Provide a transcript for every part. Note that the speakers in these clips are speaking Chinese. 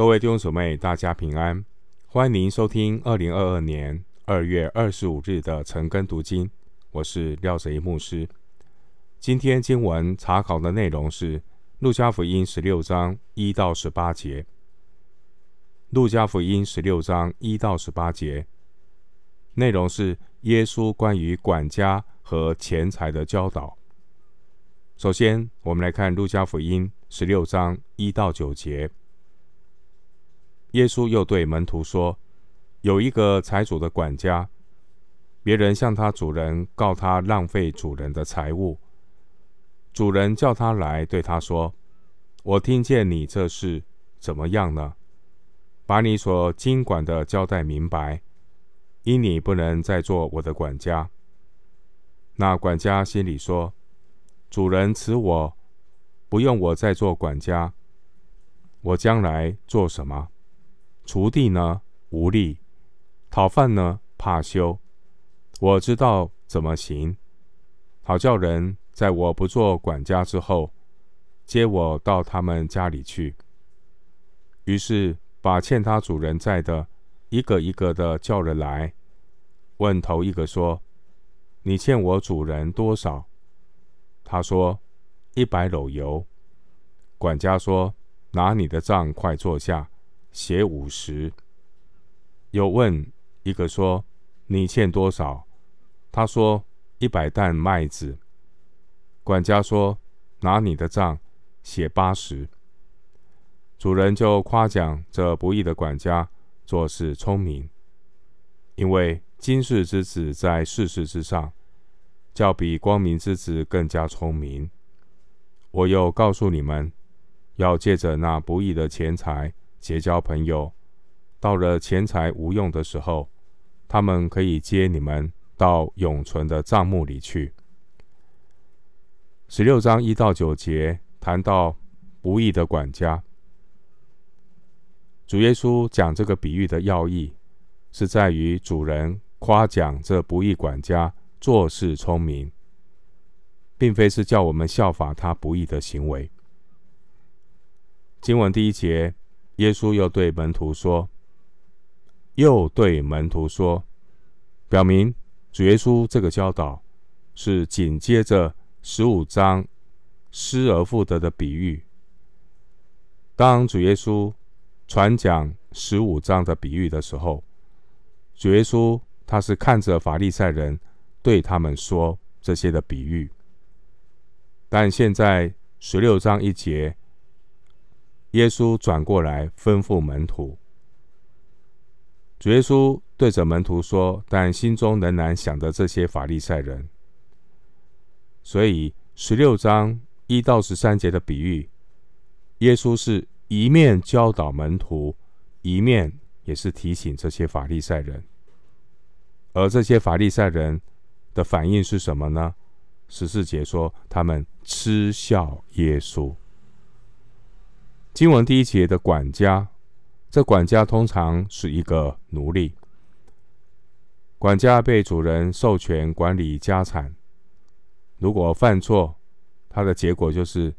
各位弟兄姊妹，大家平安！欢迎您收听二零二二年二月二十五日的晨更读经。我是廖泽一牧师。今天经文查考的内容是《路加福音》十六章一到十八节。《路加福音》十六章一到十八节内容是耶稣关于管家和钱财的教导。首先，我们来看《路加福音》十六章一到九节。耶稣又对门徒说：“有一个财主的管家，别人向他主人告他浪费主人的财物。主人叫他来，对他说：‘我听见你这事怎么样呢？把你所经管的交代明白，因你不能再做我的管家。’那管家心里说：‘主人辞我，不用我再做管家，我将来做什么？’”锄地呢，无力；讨饭呢，怕羞。我知道怎么行，好叫人在我不做管家之后，接我到他们家里去。于是把欠他主人债的，一个一个的叫了来，问头一个说：“你欠我主人多少？”他说：“一百篓油。”管家说：“拿你的账，快坐下。”写五十，有问一个说：“你欠多少？”他说：“一百担麦子。”管家说：“拿你的账，写八十。”主人就夸奖这不义的管家做事聪明，因为今世之子在世事之上，较比光明之子更加聪明。我又告诉你们，要借着那不义的钱财。结交朋友，到了钱财无用的时候，他们可以接你们到永存的帐目里去。十六章一到九节谈到不义的管家，主耶稣讲这个比喻的要义，是在于主人夸奖这不义管家做事聪明，并非是叫我们效法他不义的行为。经文第一节。耶稣又对门徒说：“又对门徒说，表明主耶稣这个教导是紧接着十五章失而复得的比喻。当主耶稣传讲十五章的比喻的时候，主耶稣他是看着法利赛人对他们说这些的比喻，但现在十六章一节。”耶稣转过来吩咐门徒，主耶稣对着门徒说，但心中仍然想着这些法利赛人，所以十六章一到十三节的比喻，耶稣是一面教导门徒，一面也是提醒这些法利赛人，而这些法利赛人的反应是什么呢？十四节说，他们嗤笑耶稣。经文第一节的管家，这管家通常是一个奴隶。管家被主人授权管理家产，如果犯错，他的结果就是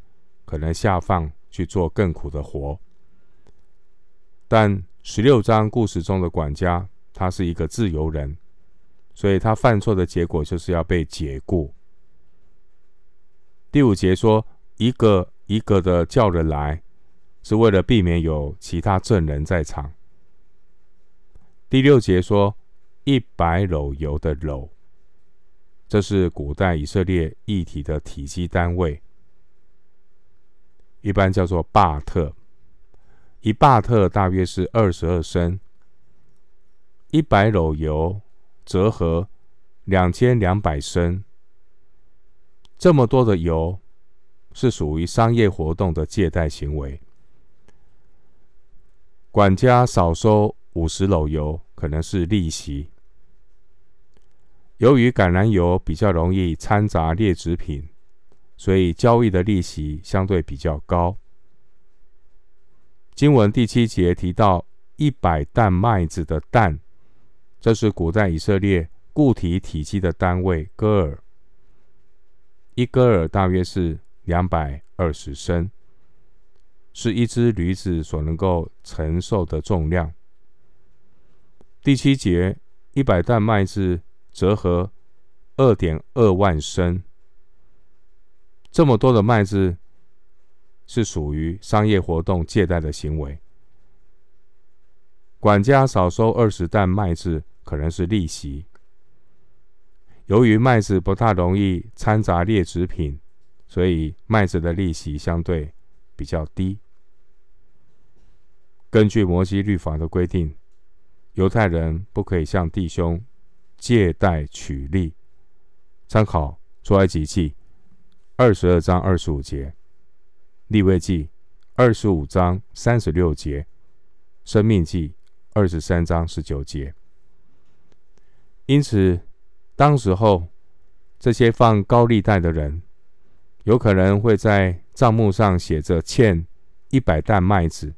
可能下放去做更苦的活。但十六章故事中的管家，他是一个自由人，所以他犯错的结果就是要被解雇。第五节说，一个一个的叫人来。是为了避免有其他证人在场。第六节说一百篓油的篓，这是古代以色列一体的体积单位，一般叫做巴特。一巴特大约是二十二升，一百篓油折合两千两百升。这么多的油是属于商业活动的借贷行为。管家少收五十篓油，可能是利息。由于橄榄油比较容易掺杂劣质品，所以交易的利息相对比较高。经文第七节提到一百担麦子的担，这是古代以色列固体体积的单位，戈尔。一戈尔大约是两百二十升。是一只驴子所能够承受的重量。第七节，一百担麦子折合二点二万升。这么多的麦子是属于商业活动借贷的行为。管家少收二十担麦子，可能是利息。由于麦子不大容易掺杂劣质品，所以麦子的利息相对比较低。根据摩西律法的规定，犹太人不可以向弟兄借贷取利。参考出埃及记二十二章二十五节，利未记二十五章三十六节，生命记二十三章十九节。因此，当时候，这些放高利贷的人，有可能会在账目上写着欠一百担麦子。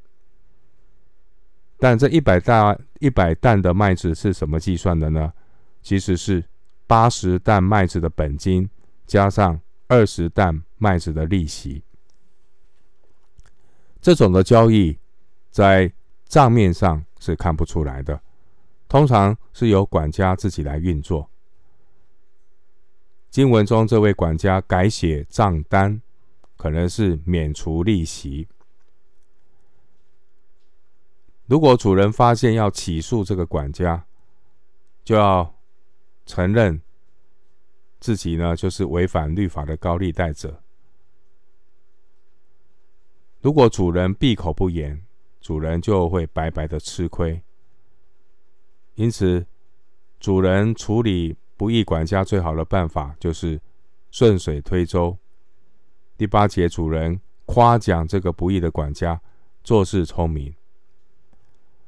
但这一百担一百担的麦子是什么计算的呢？其实是八十担麦子的本金加上二十担麦子的利息。这种的交易在账面上是看不出来的，通常是由管家自己来运作。经文中这位管家改写账单，可能是免除利息。如果主人发现要起诉这个管家，就要承认自己呢就是违反律法的高利贷者。如果主人闭口不言，主人就会白白的吃亏。因此，主人处理。不义管家最好的办法就是顺水推舟。第八节，主人夸奖这个不义的管家做事聪明，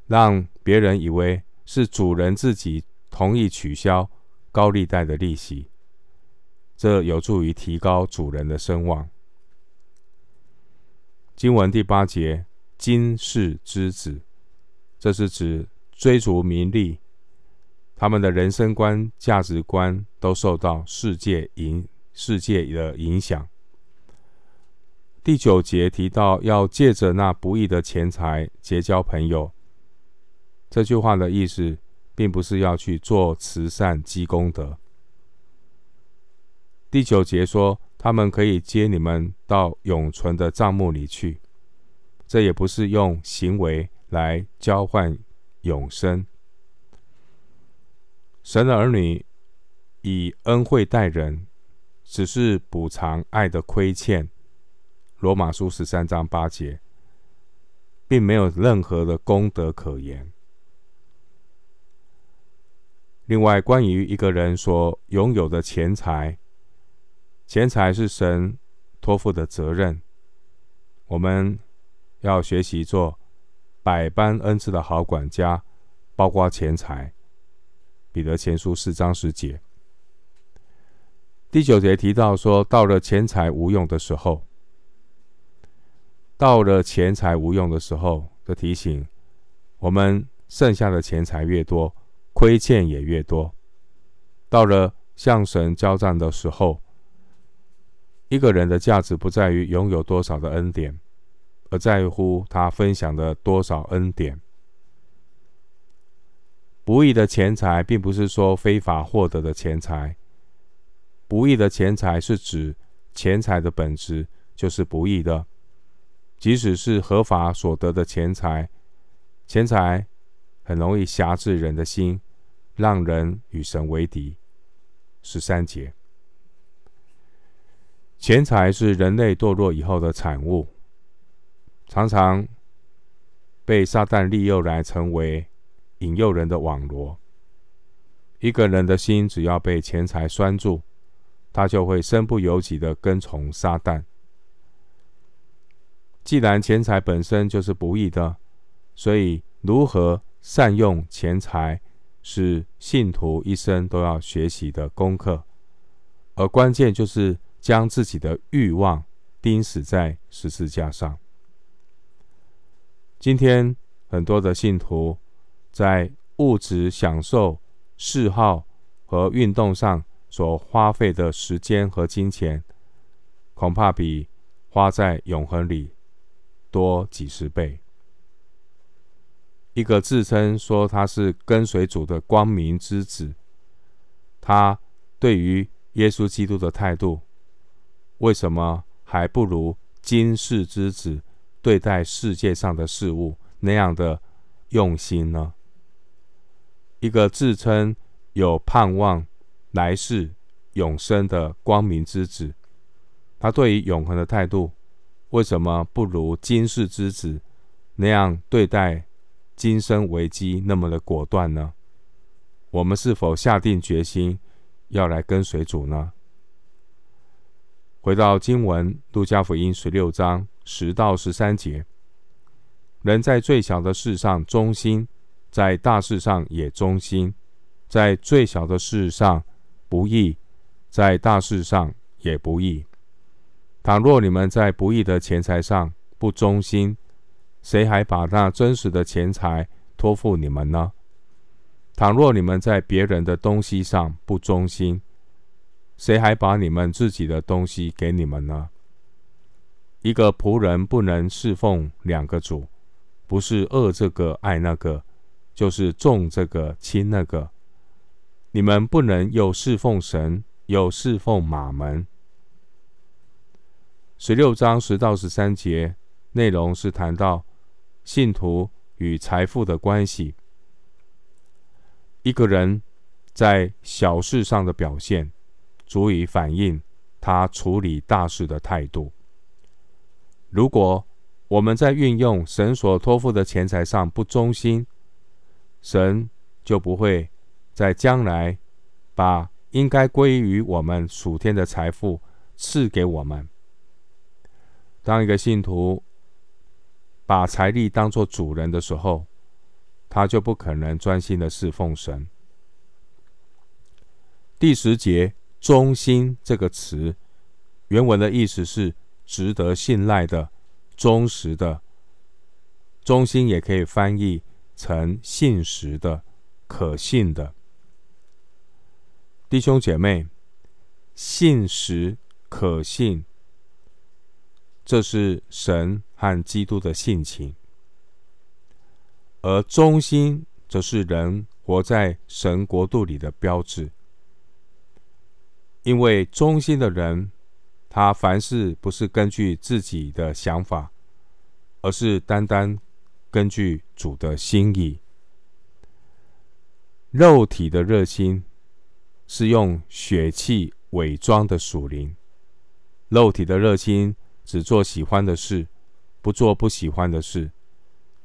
让别人以为是主人自己同意取消高利贷的利息，这有助于提高主人的声望。经文第八节，今世之子，这是指追逐名利。他们的人生观、价值观都受到世界影世界的影响。第九节提到要借着那不义的钱财结交朋友，这句话的意思并不是要去做慈善积功德。第九节说他们可以接你们到永存的帐目里去，这也不是用行为来交换永生。神的儿女以恩惠待人，只是补偿爱的亏欠。罗马书十三章八节，并没有任何的功德可言。另外，关于一个人所拥有的钱财，钱财是神托付的责任，我们要学习做百般恩赐的好管家，包括钱财。彼得前书四章十节，第九节提到说，到了钱财无用的时候，到了钱财无用的时候的提醒，我们剩下的钱财越多，亏欠也越多。到了向神交战的时候，一个人的价值不在于拥有多少的恩典，而在乎他分享的多少恩典。不义的钱财，并不是说非法获得的钱财。不义的钱财是指钱财的本质就是不义的，即使是合法所得的钱财，钱财很容易辖制人的心，让人与神为敌。十三节，钱财是人类堕落以后的产物，常常被撒旦利诱来成为。引诱人的网罗，一个人的心只要被钱财拴住，他就会身不由己的跟从撒旦。既然钱财本身就是不义的，所以如何善用钱财是信徒一生都要学习的功课。而关键就是将自己的欲望钉死在十字架上。今天很多的信徒。在物质享受、嗜好和运动上所花费的时间和金钱，恐怕比花在永恒里多几十倍。一个自称说他是跟随主的光明之子，他对于耶稣基督的态度，为什么还不如今世之子对待世界上的事物那样的用心呢？一个自称有盼望来世永生的光明之子，他对于永恒的态度，为什么不如今世之子那样对待今生危机那么的果断呢？我们是否下定决心要来跟随主呢？回到经文，路加福音十六章十到十三节，人在最小的事上忠心，在大事上也忠心；在最小的事上不义，在大事上也不义。倘若你们在不义的钱财上不忠心，谁还把那真实的钱财托付你们呢？倘若你们在别人的东西上不忠心，谁还把你们自己的东西给你们呢？一个仆人不能侍奉两个主，不是恶这个爱那个，就是重这个轻那个。你们不能又侍奉神，又侍奉马门。十六章十到十三节内容是谈到信徒与财富的关系。一个人在小事上的表现，足以反映他处理大事的态度。如果我们在运用神所托付的钱财上不忠心，神就不会在将来把应该归于我们属天的财富赐给我们。当一个信徒把财力当作主人的时候，他就不可能专心的侍奉神。第十节。忠心这个词，原文的意思是值得信赖的、忠实的。忠心也可以翻译成信实的、可信的。弟兄姐妹，信实、可信，这是神和基督的性情；而忠心，则是人活在神国度里的标志。因为忠心的人，他凡事不是根据自己的想法，而是单单根据主的心意。肉体的热心是用血气伪装的属灵，肉体的热心只做喜欢的事，不做不喜欢的事。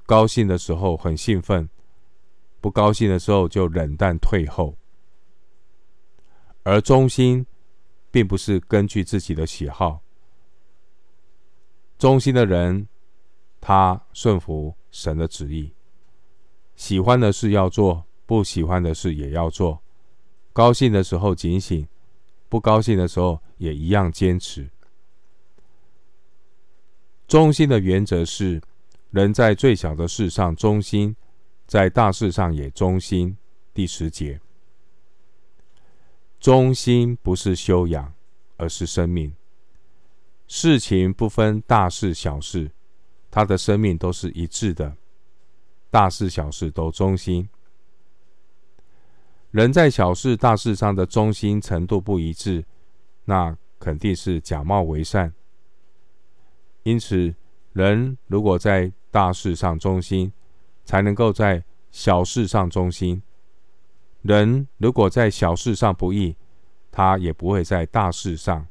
高兴的时候很兴奋，不高兴的时候就冷淡退后。而忠心，并不是根据自己的喜好。忠心的人，他顺服神的旨意，喜欢的事要做，不喜欢的事也要做。高兴的时候警醒，不高兴的时候也一样坚持。忠心的原则是，人在最小的事上忠心，在大事上也忠心。第十节。忠心不是修养，而是生命。事情不分大事小事，他的生命都是一致的。大事小事都忠心。人在小事大事上的忠心程度不一致，那肯定是假冒为善。因此，人如果在大事上忠心，才能够在小事上忠心。人如果在小事上不义，他也不会在大事上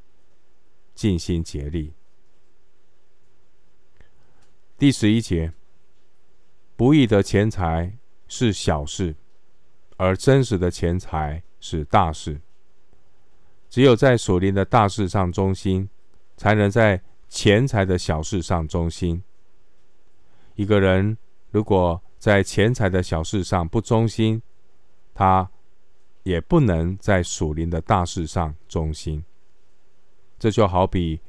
尽心竭力。第十一节，不义的钱财是小事，而真实的钱财是大事。只有在属灵的大事上忠心，才能在钱财的小事上忠心。一个人如果在钱财的小事上不忠心，他也不能在属灵的大事上忠心。这就好比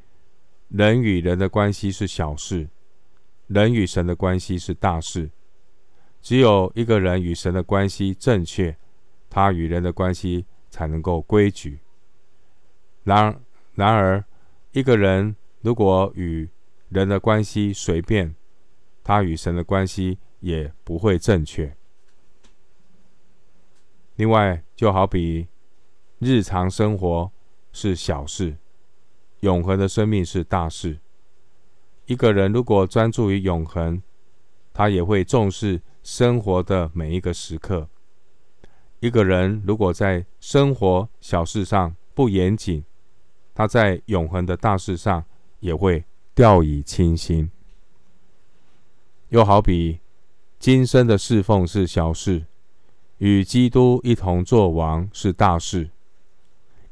人与人的关系是小事，人与神的关系是大事。只有一个人与神的关系正确，他与人的关系才能够规矩。然而，然而，一个人如果与人的关系随便他与神的关系也不会正确。另外，就好比日常生活是小事，永恒的生命是大事。一个人如果专注于永恒，他也会重视生活的每一个时刻。一个人如果在生活小事上不严谨，他在永恒的大事上也会掉以轻心。又好比今生的侍奉是小事，与基督一同作王是大事。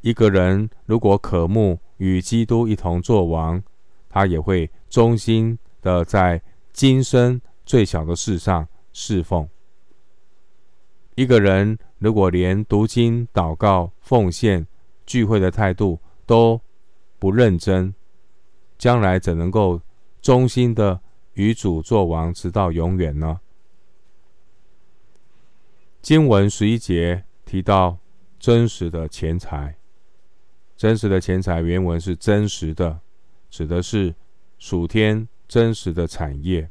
一个人如果渴慕与基督一同作王，他也会忠心的在今生最小的事上侍奉。一个人如果连读经、祷告、奉献、聚会的态度都不认真，将来怎能够忠心的与主作王，直到永远呢？经文十一节提到真实的钱财，真实的钱财原文是真实的，指的是属天真实的产业。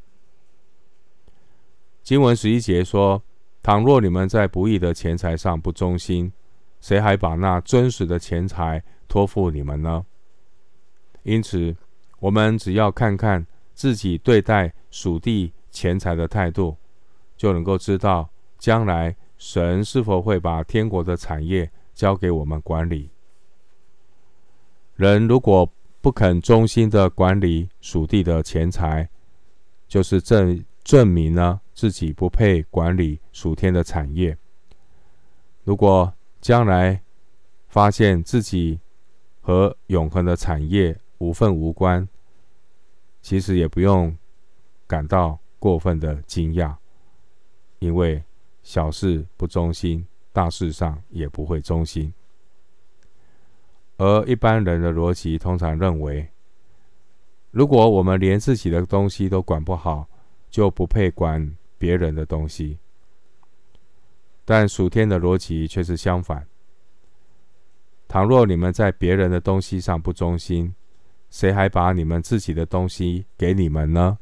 经文十一节说。倘若你们在不义的钱财上不忠心，谁还把那真实的钱财托付你们呢？因此，我们只要看看自己对待属地钱财的态度，就能够知道将来神是否会把天国的产业交给我们管理。人如果不肯忠心的管理属地的钱财，就是证证明呢，自己不配管理属天的产业。如果将来发现自己和永恒的产业无分无关，其实也不用感到过分的惊讶，因为小事不忠心，大事上也不会忠心。而一般人的逻辑通常认为，如果我们连自己的东西都管不好，就不配管。别人的东西，但属天的逻辑却是相反。倘若你们在别人的东西上不忠心，谁还把你们自己的东西给你们呢？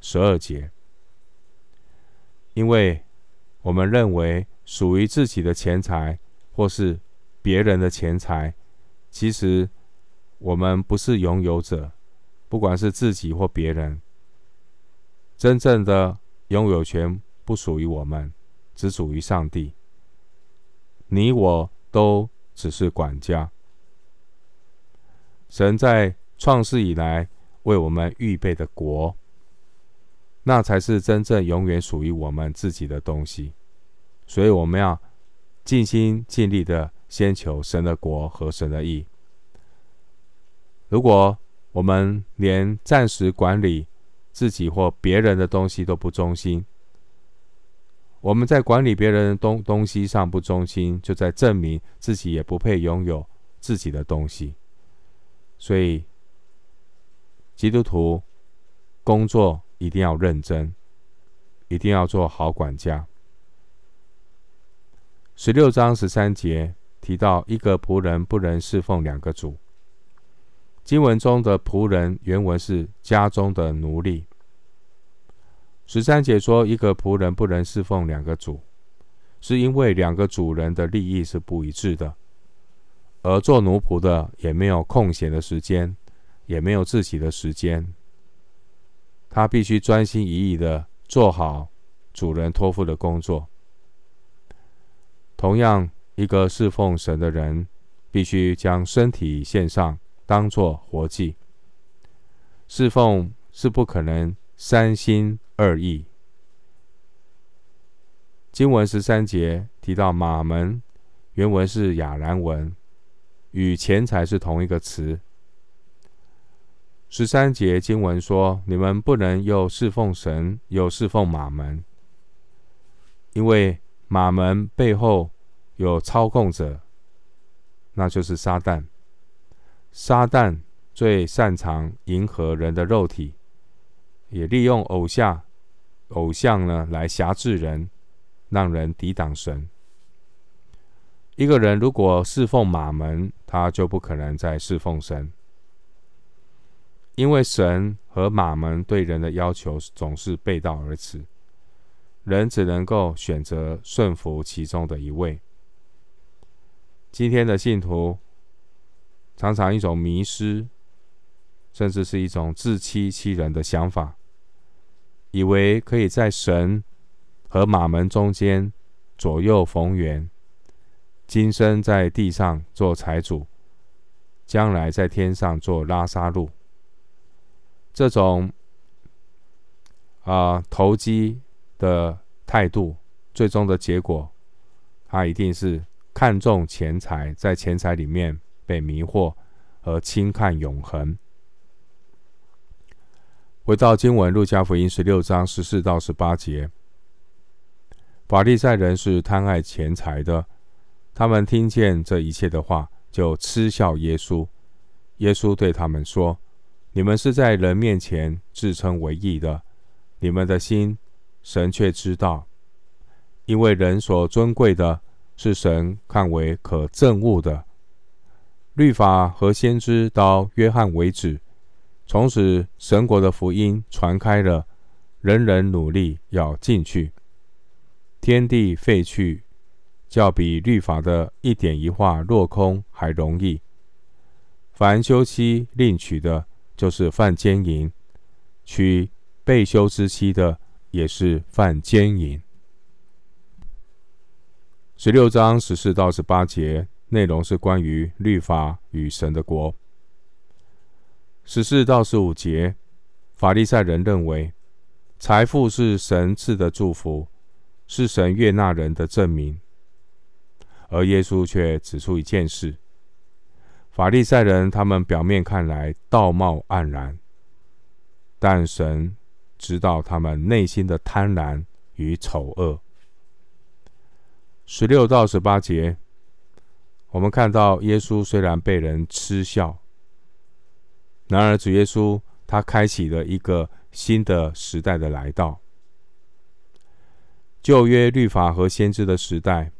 十二节，因为我们认为属于自己的钱财或是别人的钱财，其实我们不是拥有者，不管是自己或别人，真正的。拥有权不属于我们，只属于上帝。你我都只是管家。神在创世以来为我们预备的国，那才是真正永远属于我们自己的东西。所以我们要尽心尽力的先求神的国和神的义。如果我们连暂时管理，自己或别人的东西都不忠心，我们在管理别人的东东西上不忠心，就在证明自己也不配拥有自己的东西。所以，基督徒工作一定要认真，一定要做好管家。十六章十三节提到，一个仆人不能侍奉两个主。经文中的仆人原文是家中的奴隶。十三节说，一个仆人不能侍奉两个主，是因为两个主人的利益是不一致的，而做奴仆的也没有空闲的时间，也没有自己的时间，他必须专心一意的做好主人托付的工作。同样，一个侍奉神的人，必须将身体献上。当作活祭，侍奉是不可能三心二意。经文十三节提到马门，原文是亚兰文，与钱财是同一个词。十三节经文说：“你们不能又侍奉神，又侍奉马门，因为马门背后有操控者，那就是撒旦。”撒旦最擅长迎合人的肉体，也利用偶像、偶像呢来挟制人，让人抵挡神。一个人如果侍奉马门，他就不可能再侍奉神。因为神和马门对人的要求总是背道而驰，人只能够选择顺服其中的一位。今天的信徒常常一种迷失，甚至是一种自欺欺人的想法，以为可以在神和马门中间左右逢源，今生在地上做财主，将来在天上做拉萨路。这种啊、投机的态度，最终的结果，他一定是。看重钱财，在钱财里面被迷惑，和轻看永恒。回到经文，路加福音十六章十四到十八节，法利赛人是贪爱钱财的，他们听见这一切的话，就嗤笑耶稣。耶稣对他们说：“你们是在人面前自称为义的，你们的心，神却知道，因为人所尊贵的。”是神看为可憎恶的。律法和先知到约翰为止，从此神国的福音传开了，人人努力要进去。天地废去，较比律法的一点一画落空还容易。凡休妻另娶的，就是犯奸淫；娶被休之妻的，也是犯奸淫。十六章十四到十八节内容是关于律法与神的国。十四到十五节，法利赛人认为财富是神赐的祝福，是神悦纳人的证明。而耶稣却指出一件事：法利赛人他们表面看来道貌岸然，但神知道他们内心的贪婪与丑恶。十六到十八节，我们看到耶稣虽然被人嗤笑，然而主耶稣他开启了一个新的时代的来到。旧约律法和先知的时代，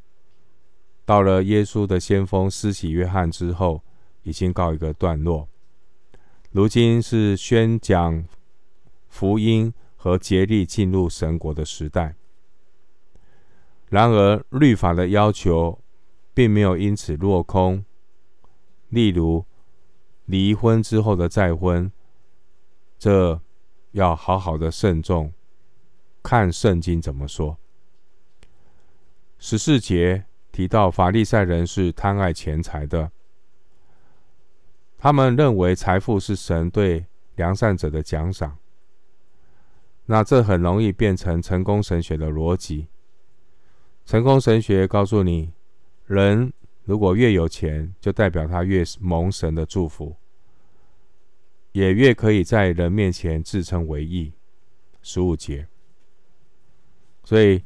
到了耶稣的先锋施洗约翰之后，已经告一个段落。如今是宣讲福音和竭力进入神国的时代。然而，律法的要求并没有因此落空。例如，离婚之后的再婚，这要好好的慎重，看圣经怎么说。十四节提到法利赛人是贪爱钱财的，他们认为财富是神对良善者的奖赏。那这很容易变成成功神学的逻辑。成功神学告诉你，人如果越有钱，就代表他越蒙神的祝福，也越可以在人面前自称为义。十五节。所以，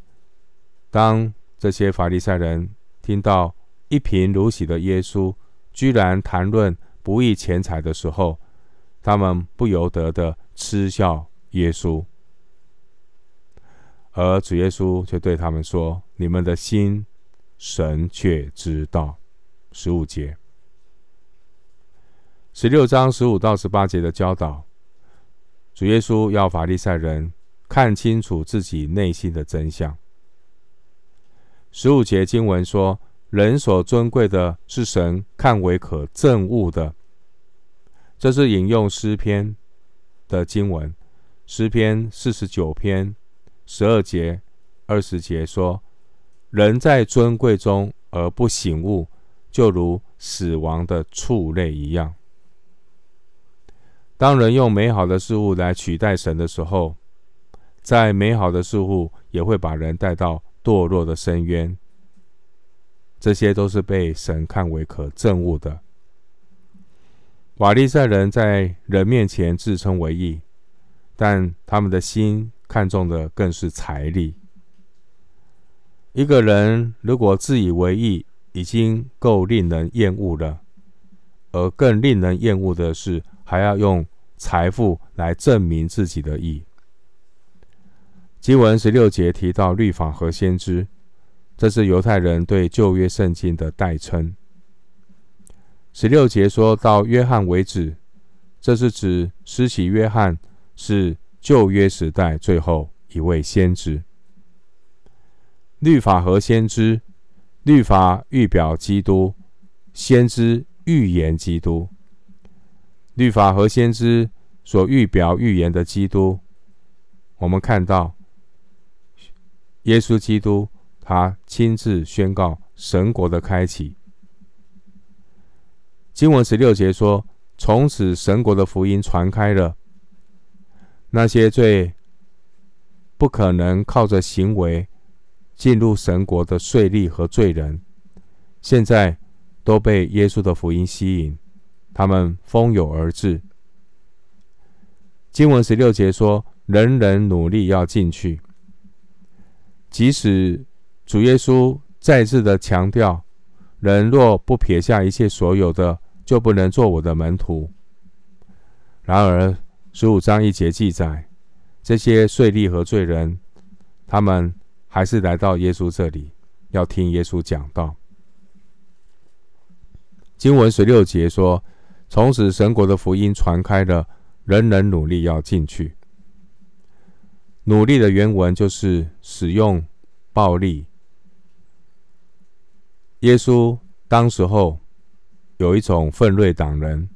当这些法利赛人听到一贫如洗的耶稣居然谈论不义钱财的时候，他们不由得的嗤笑耶稣。而主耶稣却对他们说：“你们的心，神却知道。”十五节，十六章十五到十八节的教导，主耶稣要法利赛人看清楚自己内心的真相。十五节经文说：“人所尊贵的，是神看为可憎恶的。”这是引用诗篇的经文，诗篇四十九篇。十二节、二十节说：“人在尊贵中而不醒悟，就如死亡的畜类一样。”当人用美好的事物来取代神的时候，再美好的事物也会把人带到堕落的深渊。这些都是被神看为可憎恶的。瓦利赛人在人面前自称为义，但他们的心。看重的更是财力。一个人如果自以为义，已经够令人厌恶了，而更令人厌恶的是，还要用财富来证明自己的义。经文十六节提到律法和先知，这是犹太人对旧约圣经的代称。十六节说到约翰为止，这是指施洗约翰是旧约时代最后一位先知。律法和先知，律法预表基督，先知预言基督。律法和先知所预表预言的基督，我们看到耶稣基督，他亲自宣告神国的开启。经文十六节说：“从此神国的福音传开了，那些最不可能靠着行为进入神国的税吏和罪人，现在都被耶稣的福音吸引，他们蜂拥而至。”经文十六节说：“人人努力要进去，即使主耶稣再次的强调，人若不撇下一切所有的。”就不能做我的门徒。然而，十五章一节记载，这些税吏和罪人，他们还是来到耶稣这里，要听耶稣讲道。经文十六节说：“从此神国的福音传开了，人人努力要进去。”努力的原文就是使用暴力。耶稣当时候。有一种奋锐党人，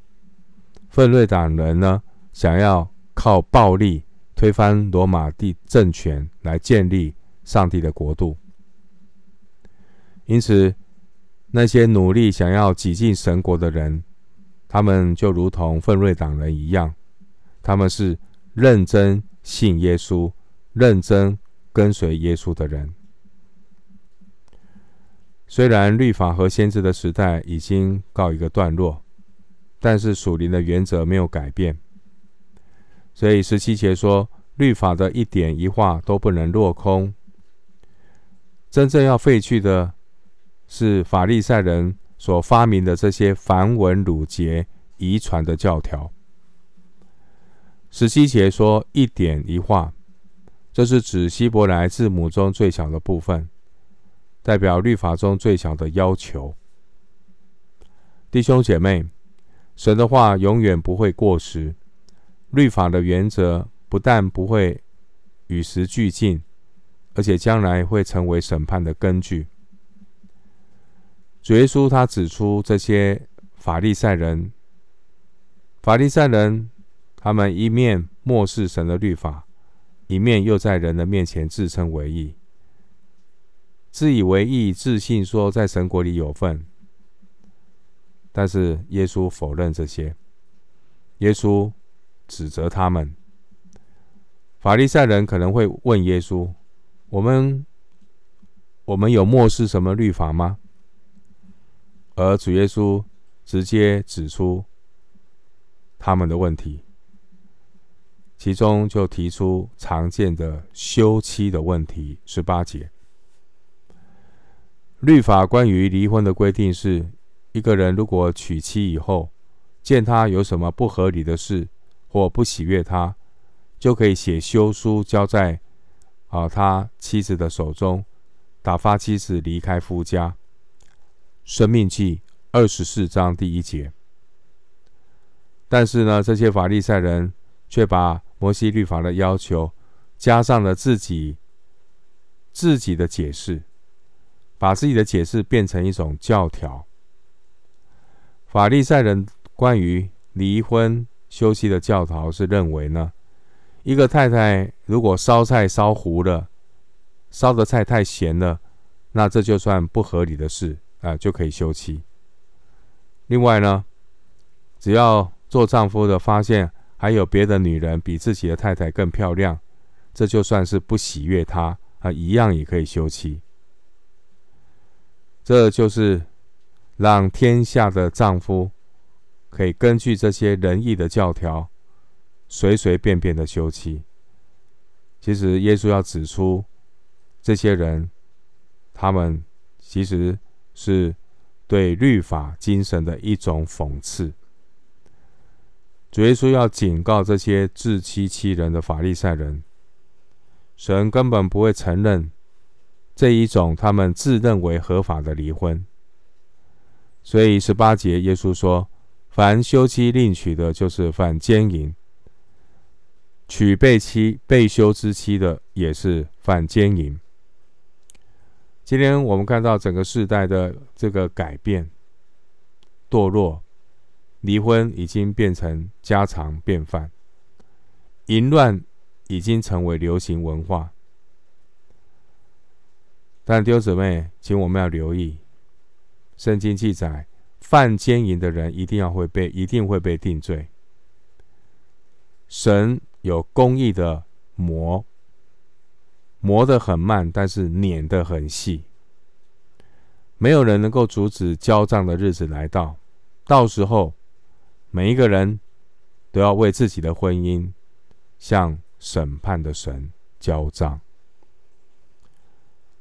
奋锐党人呢，想要靠暴力推翻罗马帝政权，来建立上帝的国度。因此，那些努力想要挤进神国的人，他们就如同奋锐党人一样，他们是认真信耶稣、认真跟随耶稣的人。虽然律法和先知的时代已经告一个段落，但是属灵的原则没有改变。所以十七节说，律法的一点一画都不能落空。真正要废去的，是法利赛人所发明的这些繁文缛节、遗传的教条。十七节说一点一画，这是指希伯来字母中最小的部分。代表律法中最小的要求，弟兄姐妹，神的话永远不会过时。律法的原则不但不会与时俱进，而且将来会成为审判的根据。主耶稣他指出，这些法利赛人，法利赛人，他们一面漠视神的律法，一面又在人的面前自称为义。自以为意，自信说在神国里有份，但是耶稣否认这些。耶稣指责他们。法利赛人可能会问耶稣：“我们，我们有漠视什么律法吗？”而主耶稣直接指出他们的问题，其中就提出常见的休妻的问题，十八节。律法关于离婚的规定是：一个人如果娶妻以后，见他有什么不合理的事或不喜悦他，就可以写休书交在啊他妻子的手中，打发妻子离开夫家。申命记二十四章第一节。但是呢，这些法利赛人却把摩西律法的要求加上了自己自己的解释。把自己的解释变成一种教条。法利赛人关于离婚休妻的教条是认为呢，一个太太如果烧菜烧糊了，烧的菜太咸了，那这就算不合理的事啊、就可以休妻。另外呢，只要做丈夫的发现还有别的女人比自己的太太更漂亮，这就算是不喜悦她啊、一样也可以休妻。这就是让天下的丈夫可以根据这些仁义的教条，随随便便的休妻。其实耶稣要指出，这些人，他们其实是对律法精神的一种讽刺。主耶稣要警告这些自欺欺人的法利赛人，神根本不会承认。这一种他们自认为合法的离婚，所以十八节耶稣说：“凡休妻另娶的，就是犯奸淫；娶被妻、被休之妻的，也是犯奸淫。今天我们看到整个世代的这个改变、堕落，离婚已经变成家常便饭，淫乱已经成为流行文化。但弟兄姊妹，请我们要留意，圣经记载。犯奸淫的人一定要会被，一定会被定罪。神有公义的磨，磨得很慢，但是碾得很细。没有人能够阻止交账的日子来到，到时候每一个人都要为自己的婚姻向审判的神交账。